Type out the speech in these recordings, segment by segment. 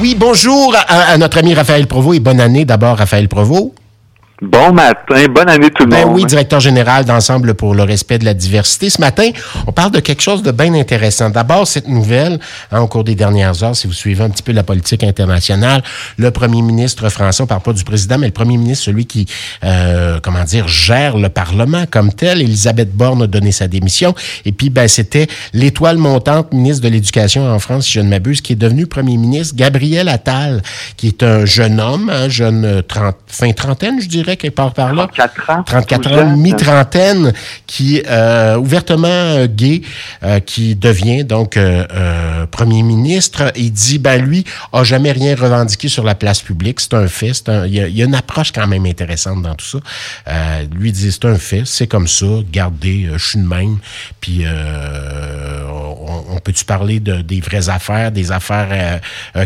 Oui, bonjour à, à notre ami Raphaël Provost et bonne année d'abord, Raphaël Provost. Bon matin, bonne année tout le Ben monde. oui, directeur général d'Ensemble pour le respect de la diversité. Ce matin, on parle de quelque chose de bien intéressant. D'abord, cette nouvelle, hein, au cours des dernières heures, si vous suivez un petit peu la politique internationale, le premier ministre français, on parle pas du président, mais le premier ministre, celui qui, euh, comment dire, gère le Parlement comme tel, Elisabeth Borne a donné sa démission. Et puis, ben, c'était l'étoile montante, ministre de l'Éducation en France, si je ne m'abuse, qui est devenu premier ministre, Gabriel Attal, qui est un jeune homme, un jeune euh, 30, fin trentaine, je dirais, quelque part par là. 34 ans. 34 tout ans, mi-trentaine, qui euh, ouvertement euh, gay, euh, qui devient donc euh, premier ministre. Il dit, ben lui, a jamais rien revendiqué sur la place publique. C'est un fait. un- Il y, a, il y a une approche quand même intéressante dans tout ça. Lui dit, c'est un fait, c'est comme ça. Gardez, je suis de même. Puis on, on peut-tu parler de, des vraies affaires, des affaires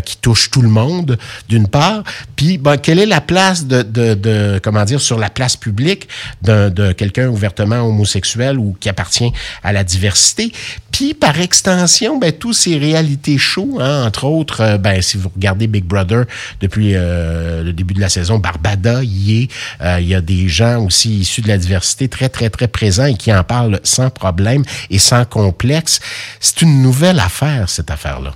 qui touchent tout le monde, d'une part? Puis, ben, quelle est la place de, de, de comment dire, sur la place publique d'un- de quelqu'un ouvertement homosexuel ou qui appartient à la diversité? Puis, par extension, ben, tous ces réalités shows, hein, entre autres, euh, ben, si vous regardez Big Brother depuis euh, le début de la saison, Barbada y est. Euh, Il y a des gens aussi issus de la diversité très, très, très présents et qui en parlent sans problème et sans complexe. C'est une nouvelle affaire, cette affaire-là.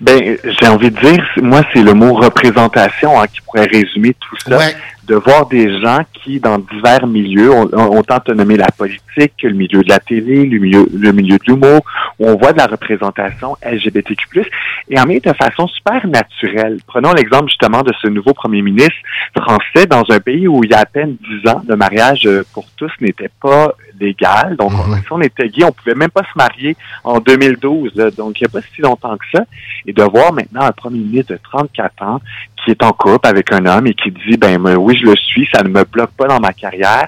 Ben, j'ai envie de dire, moi, c'est le mot représentation hein, qui pourrait résumer tout ça. Ouais. De voir des gens qui, dans divers milieux, on, on tente de nommer la politique, le milieu de la télé, le milieu, le milieu de l'humour, où on voit de la représentation LGBTQ+, et en même de façon super naturelle. Prenons l'exemple justement de ce nouveau premier ministre français dans un pays où il y a à peine 10 ans, le mariage euh, pour tous n'était pas légal. Donc, Mhm. si on était gay, on pouvait même pas se marier en 2012. là. Donc, il n'y a pas si longtemps que ça. Et de voir maintenant un premier ministre de 34 ans qui est en couple avec un homme et qui dit, ben oui, je le suis, ça ne me bloque pas dans ma carrière.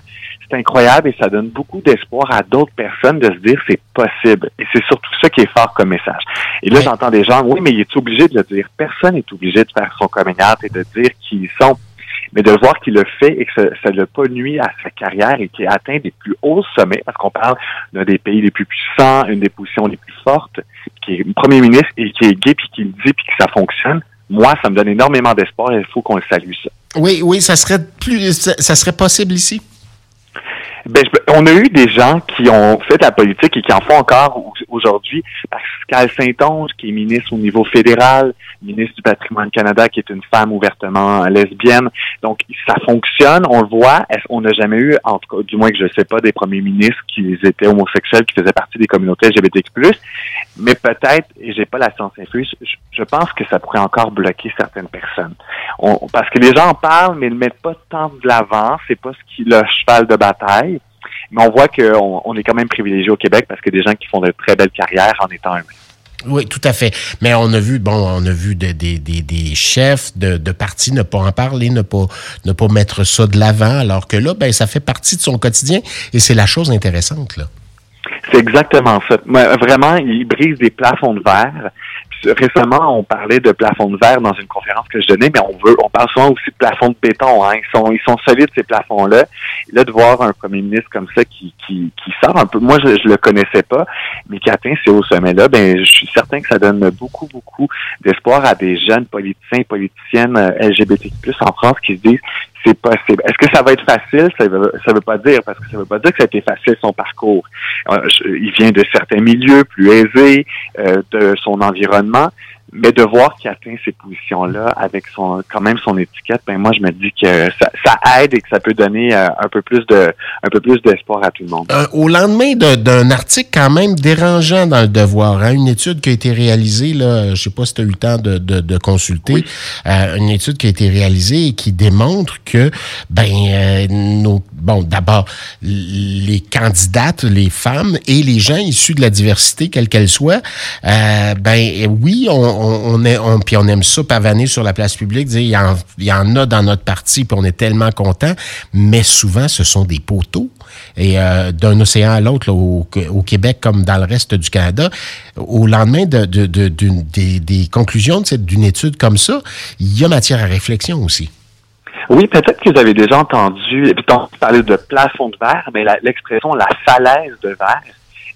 C'est incroyable et ça donne beaucoup d'espoir à d'autres personnes de se dire c'est possible. Et c'est surtout ça qui est fort comme message. Et là, j'entends des gens, oui, mais il est obligé de le dire. Personne n'est obligé de faire son coming out et de dire qui ils sont. Mais de voir qu'il le fait et que ça- ne l'a pas nuit à sa carrière et qu'il atteint des plus hauts sommets, parce qu'on parle d'un des pays les plus puissants, une des positions les plus fortes, qui est premier ministre et qui est gay, puis qui le dit, puis que ça fonctionne, moi, ça me donne énormément d'espoir et il faut qu'on le salue, ça. Oui, oui, ça serait plus, ça, ça serait possible ici? Ben, on a eu des gens qui ont fait la politique et qui en font encore au- aujourd'hui. Pascal Saint-Onge, qui est ministre au niveau fédéral, ministre du patrimoine Canada, qui est une femme ouvertement lesbienne. Donc, ça fonctionne, on le voit. On n'a jamais eu, en tout cas, du moins que je ne sais pas, des premiers ministres qui étaient homosexuels, qui faisaient partie des communautés LGBTQ+. Mais peut-être, et j'ai pas la science infuse, je, pense que ça pourrait encore bloquer certaines personnes. On- parce que les gens en parlent, mais ne le mettent pas tant de l'avant. C'est pas ce qui le cheval de bataille. Mais on voit qu'on on est quand même privilégié au Québec parce que des gens qui font de très belles carrières en étant un. Oui, tout à fait. Mais on a vu, bon, on a vu des, des, des, des chefs de, de partis ne pas en parler, ne pas, ne pas mettre ça de l'avant, alors que là, ben, ça fait partie de son quotidien et c'est la chose intéressante, là. C'est exactement ça. Vraiment, ils brisent des plafonds de verre. Récemment, on parlait de plafonds de verre dans une conférence que je donnais, mais on veut, on parle souvent aussi de plafonds de béton. Hein. Ils sont, ils sont solides ces plafonds-là. Là, de voir un premier ministre comme ça qui, qui, qui sort un peu, moi, je, je le connaissais pas, mais qui atteint ces hauts sommets-là, ben, je suis certain que ça donne beaucoup, beaucoup d'espoir à des jeunes politiciens et politiciennes euh, LGBTQ+ en France qui se disent Est-ce que ça va être facile? Ça veut, veut pas dire, parce que ça veut pas dire que ça a été facile son parcours. Euh, il vient de certains milieux plus aisés, euh, de son environnement, mais de voir qu'il atteint ces positions-là avec son quand même son étiquette, ben moi je me dis que ça, ça aide et que ça peut donner euh, un peu plus de un peu plus d'espoir à tout le monde. Euh, au lendemain de- d'un article quand même dérangeant dans le Devoir, hein, une étude qui a été réalisée, là, je sais pas si tu as eu le temps de, de, de consulter, euh, une étude qui a été réalisée et qui démontre que, ben, euh, nos, bon, d'abord, les candidates, les femmes et les gens issus de la diversité, quelle qu'elle soit, euh, ben, oui, on, on, est, on, puis on aime ça pavaner sur la place publique, dire, il y, en, il y en a dans notre parti, puis on est tellement content, mais souvent, ce sont des poteaux. Et euh, d'un océan à l'autre, au, au Québec comme dans le reste du Canada, au lendemain de, de, de, des, des conclusions d'une étude comme ça, il y a matière à réflexion aussi. Oui, peut-être que vous avez déjà entendu, et puis on parlait de plafond de verre, mais l'expression la falaise de verre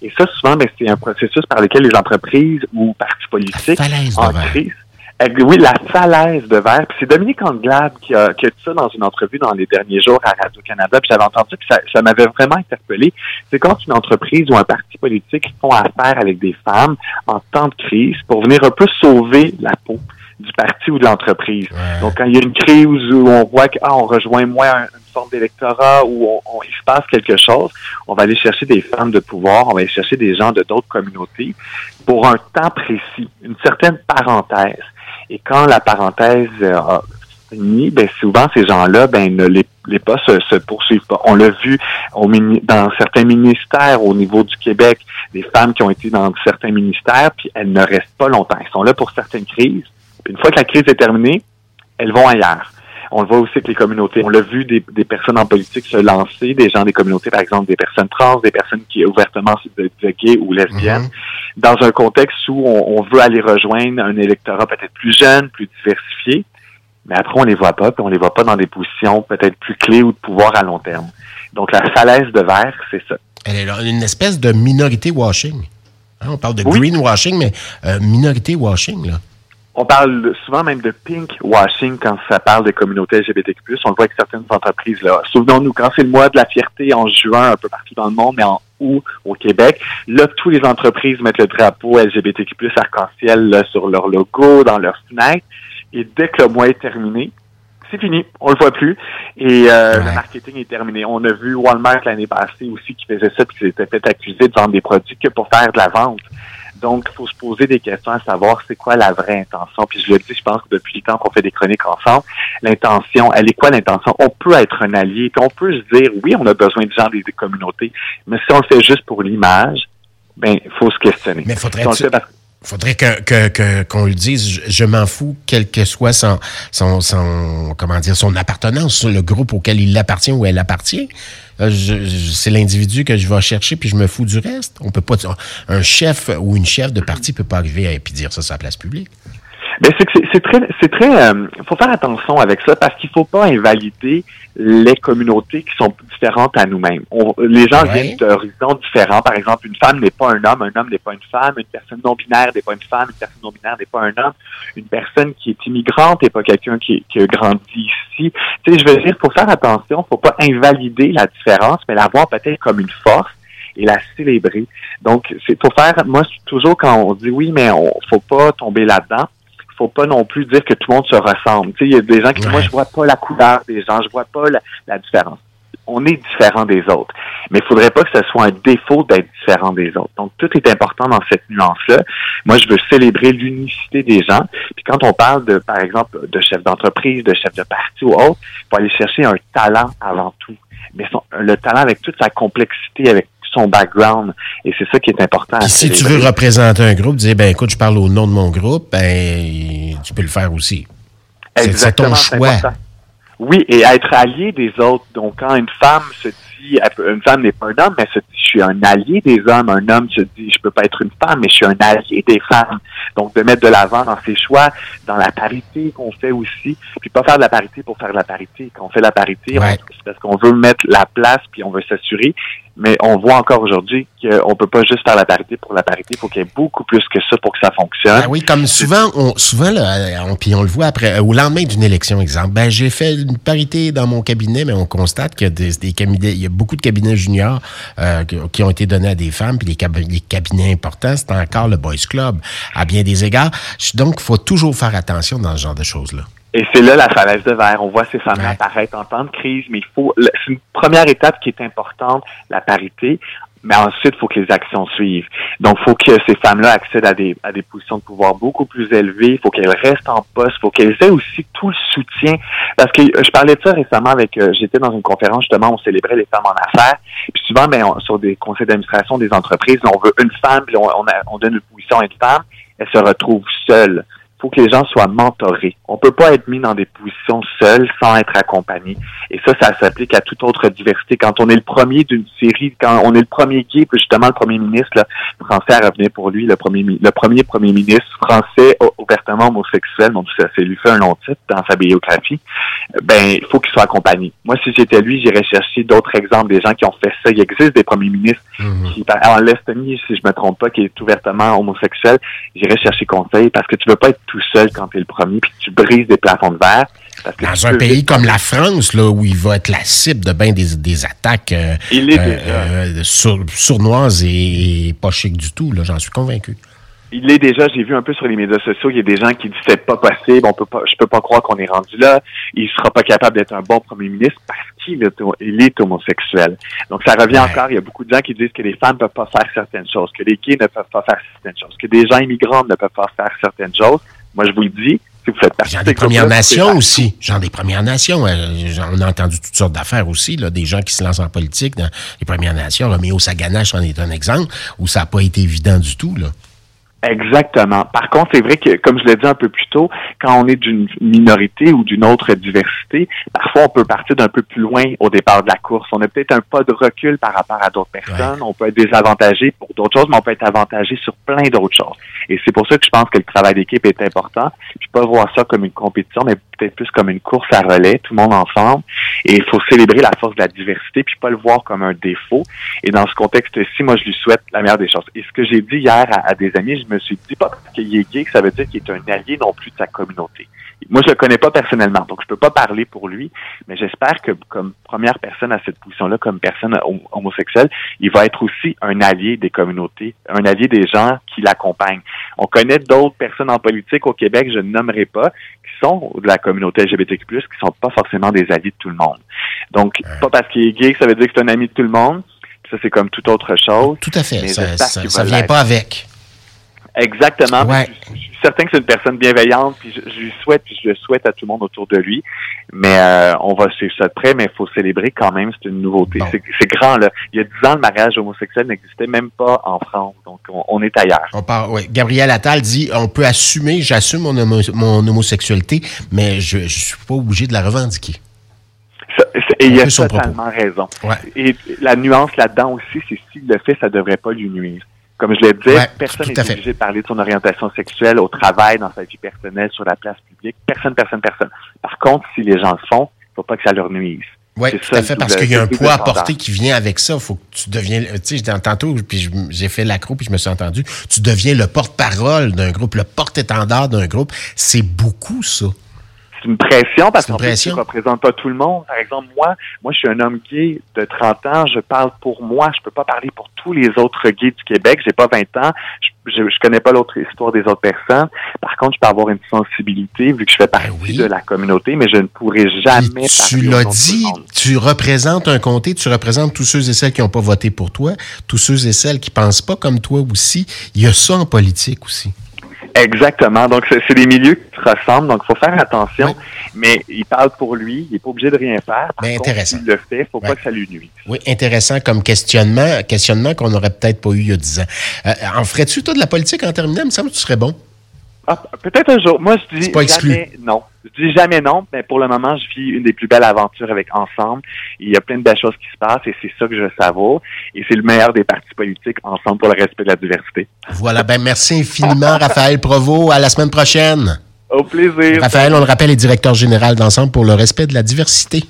Et ça, souvent, ben, c'est un processus par lequel les entreprises ou partis politiques en crise oui, la falaise de verre. c'est Dominique Anglade qui a, qui a dit ça dans une entrevue dans les derniers jours à Radio-Canada. Puis j'avais entendu que ça, ça m'avait vraiment interpellé. C'est quand une entreprise ou un parti politique font affaire avec des femmes en temps de crise pour venir un peu sauver la peau du parti ou de l'entreprise. Donc, quand il y a une crise où on voit qu'on ah, rejoint moins une forme d'électorat où on, il se passe quelque chose, on va aller chercher des femmes de pouvoir, on va aller chercher des gens de d'autres communautés pour un temps précis, une certaine parenthèse. Et quand la parenthèse euh, ben souvent ces gens-là, ben ne les, les pas se, poursuivent pas. On l'a vu au, dans certains ministères au niveau du Québec, des femmes qui ont été dans certains ministères, puis elles ne restent pas longtemps. Elles sont là pour certaines crises. Puis une fois que la crise est terminée, elles vont ailleurs. On le voit aussi avec les communautés. On l'a vu des, des, personnes en politique se lancer, des gens des communautés, par exemple des personnes trans, des personnes qui ouvertement de gays ou lesbiennes, mm-hmm. dans un contexte où on, veut aller rejoindre un électorat peut-être plus jeune, plus diversifié, mais après on les voit pas, puis on les voit pas dans des positions peut-être plus clés ou de pouvoir à long terme. Donc la falaise de verre, c'est ça. Elle est une espèce de minorité washing. Hein, on parle de greenwashing, mais euh, minorité washing, là. On parle souvent même de pink washing quand ça parle des communautés LGBTQ+. On le voit avec certaines entreprises. là. Souvenons-nous, quand c'est le mois de la fierté en juin un peu partout dans le monde, mais en août au Québec, là, toutes les entreprises mettent le drapeau LGBTQ+, arc-en-ciel sur leur logo, dans leur fenêtre. Et dès que le mois est terminé, c'est fini, on le voit plus. Et euh, le marketing est terminé. On a vu Walmart l'année passée aussi qui faisait ça, puis qui s'était fait accuser de vendre des produits que pour faire de la vente. Donc, il faut se poser des questions à savoir c'est quoi la vraie intention. Puis je le dis, je pense que depuis le temps qu'on fait des chroniques ensemble, l'intention, elle est quoi l'intention? On peut être un allié, puis on peut se dire, oui, on a besoin de gens des, communautés, mais si on le fait juste pour l'image, ben, il faut se questionner. Mais faudrait faudrait que qu'on le dise. Je, m'en fous, quel que soit son, son, son, comment dire, son appartenance, le groupe auquel il appartient ou elle appartient. Euh, c'est l'individu que je vais chercher, puis je me fous du reste. On peut pas. Un chef ou une chef de parti peut pas arriver et puis dire ça sur la place publique. Mais c'est que c'est très, c'est très, euh, faut faire attention avec ça parce qu'il faut pas invalider les communautés qui sont différentes à nous-mêmes. les gens viennent d'horizons différents. Par exemple, une femme n'est pas un homme, un homme n'est pas une femme, une personne non binaire n'est pas une femme, une personne non binaire n'est pas un homme, une personne qui est immigrante n'est pas quelqu'un qui, qui a grandi ici. Tu sais, je veux dire, faut faire attention, faut pas invalider la différence, mais la voir peut-être comme une force et la célébrer. Donc, c'est pour faire, moi, toujours quand on dit oui, mais on faut pas tomber là-dedans, faut pas non plus dire que tout le monde se ressemble. Il y a des gens qui disent, moi, je vois pas la couleur des gens, je vois pas la, différence. On est différent des autres. Mais il faudrait pas que ce soit un défaut d'être différent des autres. Donc, tout est important dans cette nuance-là. Moi, je veux célébrer l'unicité des gens. Puis quand on parle de, par exemple, de chef d'entreprise, de chef de parti ou autre, il faut aller chercher un talent avant tout. Mais le talent avec toute sa complexité, avec son background. Et c'est ça qui est important. si tu veux représenter un groupe, dire, ben écoute, je parle au nom de mon groupe, ben tu peux le faire aussi. C'est ton choix. Oui, et être allié des autres. Donc, quand une femme se dit, une femme n'est pas un homme, mais se dit, je suis un allié des hommes. Un homme se dit, je peux pas être une femme, mais je suis un allié des femmes. Donc, de mettre de l'avant dans ses choix, dans la parité qu'on fait aussi, puis pas faire de la parité pour faire de la parité. Quand on fait la parité, c'est parce qu'on veut mettre la place, puis on veut s'assurer mais on voit encore aujourd'hui qu'on peut pas juste faire la parité pour la parité. Il faut qu'il y ait beaucoup plus que ça pour que ça fonctionne. Ben oui, comme souvent, on, souvent, là, on, puis on le voit après, au lendemain d'une élection, exemple. Ben, j'ai fait une parité dans mon cabinet, mais on constate a des, des cabinets, il y a beaucoup de cabinets juniors euh, qui ont été donnés à des femmes, puis les, les cabinets importants, c'est encore le Boys Club à bien des égards. Donc, il faut toujours faire attention dans ce genre de choses-là. Et c'est là la falaise de verre. On voit ces femmes apparaître en temps de crise, mais il faut. C'est une première étape qui est importante, la parité. Mais ensuite, il faut que les actions suivent. Donc, il faut que ces femmes-là accèdent à des, à des positions de pouvoir beaucoup plus élevées. Il faut qu'elles restent en poste. Il faut qu'elles aient aussi tout le soutien. Parce que je parlais de ça récemment avec... Euh, j'étais dans une conférence, justement, où on célébrait les femmes en affaires. Puis souvent, ben, sur des conseils d'administration des entreprises, on veut une femme, puis on, on, donne une position à une femme. Elle se retrouve seule faut que les gens soient mentorés. On peut pas être mis dans des positions seules sans être accompagné. Et ça, ça s'applique à toute autre diversité. Quand on est le premier d'une série, quand on est le premier gay, puis justement le premier ministre là, français à revenir pour lui, le premier, le premier premier ministre français ouvertement homosexuel, donc ça, c'est lui fait un long titre dans sa biographie, ben, il faut qu'il soit accompagné. Moi, si j'étais lui, j'irais chercher d'autres exemples des gens qui ont fait ça. Il existe des premiers ministres mhm. qui, en l'Estonie, si je me trompe pas, qui est ouvertement homosexuel, j'irais chercher conseil parce que tu veux pas être tout seul quand tu es le premier, puis tu brises des plafonds de verre. Dans un pays comme la France, là, où il va être la cible de bien des, attaques euh, euh, euh, sournoises et, pas chic du tout, j'en suis convaincu. Il l'est déjà, j'ai vu un peu sur les médias sociaux, il y a des gens qui disent c'est pas possible, on peut pas, je peux pas croire qu'on est rendu là, il sera pas capable d'être un bon premier ministre parce qu'il est, homosexuel. Donc ça revient encore, il y a beaucoup de gens qui disent que les femmes ne peuvent pas faire certaines choses, que les gays ne peuvent pas faire certaines choses, que des gens immigrants ne peuvent pas faire certaines choses. Moi, je vous le dis, si vous faites partie des Premières Nations aussi. Genre des Premières Nations. Euh, on a entendu toutes sortes d'affaires aussi, là, des gens qui se lancent en politique dans les Premières Nations. Roméo Saganache en est un exemple où ça n'a pas été évident du tout. Là. Exactement. Par contre, c'est vrai que, comme je l'ai dit un peu plus tôt, quand on est d'une minorité ou d'une autre diversité, parfois on peut partir d'un peu plus loin au départ de la course. On a peut-être un pas de recul par rapport à d'autres personnes. On peut être désavantagé pour d'autres choses, mais on peut être avantagé sur plein d'autres choses. Et c'est pour ça que je pense que le travail d'équipe est important. Puis pas voir ça comme une compétition, mais peut-être plus comme une course à relais, tout le monde ensemble. Et il faut célébrer la force de la diversité, puis pas le voir comme un défaut. Et dans ce contexte-ci, moi, je lui souhaite la meilleure des choses. Et ce que j'ai dit hier à, à des amis, je me suis dit pas qu'il est gay, que ça veut dire qu'il est un allié non plus de sa communauté. Moi, je le connais pas personnellement, donc je peux pas parler pour lui, mais j'espère que comme première personne à cette position-là, comme personne homosexuelle, il va être aussi un allié des communautés, un allié des gens qui l'accompagnent. On connaît d'autres personnes en politique au Québec, je ne nommerai pas, qui sont de la communauté LGBTQ+, qui sont pas forcément des alliés de tout le monde. Donc, pas parce qu'il est gay que ça veut dire que c'est un ami de tout le monde. Ça, c'est comme toute autre chose. Tout à fait. Ça, ça, vient pas avec. Exactement. Je, suis certain que c'est une personne bienveillante, puis je, lui souhaite, puis je le souhaite à tout le monde autour de lui. Mais euh, on va suivre ça de près, mais il faut célébrer quand même, c'est une nouveauté. C'est grand, là. Il y a dix ans, le mariage homosexuel n'existait même pas en France, donc on, est ailleurs. On part, ouais. Gabriel Attal dit, on peut assumer, j'assume mon, mon, homosexualité, mais je ne suis pas obligé de la revendiquer. et il a totalement raison. Et la nuance là-dedans aussi, c'est s'il le fait, ça devrait pas lui nuire. Comme je l'ai dit, personne n'est obligé de parler de son orientation sexuelle au travail, dans sa vie personnelle, sur la place publique. Personne, personne, personne. Par contre, si les gens le font, il faut pas que ça leur nuise. Oui, tout à fait, parce qu'il y a un poids à porter qui vient avec ça. Il faut que tu deviennes, tu sais, tantôt, puis j'ai fait l'accro, puis je me suis entendu, tu deviens le porte-parole d'un groupe, le porte-étendard d'un groupe. C'est beaucoup, ça c'est une pression parce qu'en fait, je ne représente pas tout le monde. Par exemple, moi, moi, je suis un homme gay de 30 ans, je parle pour moi, je peux pas parler pour tous les autres gays du Québec, j'ai pas 20 ans, je, je, connais pas l'autre histoire des autres personnes. Par contre, je peux avoir une sensibilité vu que je fais ben partie de la communauté, mais je ne pourrai jamais Tu l'as dit, tu représentes un comté, tu représentes tous ceux et celles qui n'ont pas voté pour toi, tous ceux et celles qui pensent pas comme toi aussi. Il y a ça en politique aussi. Exactement. Donc, c'est des milieux qui se ressemblent, donc il faut faire attention. Mais il parle pour lui, il n'est pas obligé de rien faire. Mais intéressant. il le fait, il ne faut pas que ça lui nuise. Oui, intéressant comme questionnement, questionnement qu'on n'aurait peut-être pas eu il y a 10 ans. Euh, en ferais-tu, toi, de la politique en terminant? Il me semble que tu serais bon. Ah, peut-être un jour. Moi, je dis pas jamais non. Je dis jamais non, mais pour le moment, je vis une des plus belles aventures avec Ensemble. Il y a plein de belles choses qui se passent et c'est ça que je savoure. Et c'est le meilleur des partis politiques ensemble pour le respect de la diversité. Voilà, ben merci infiniment, Raphaël Provo. À la semaine prochaine. Au plaisir. Raphaël, on le rappelle, est directeur général d'Ensemble pour le respect de la diversité.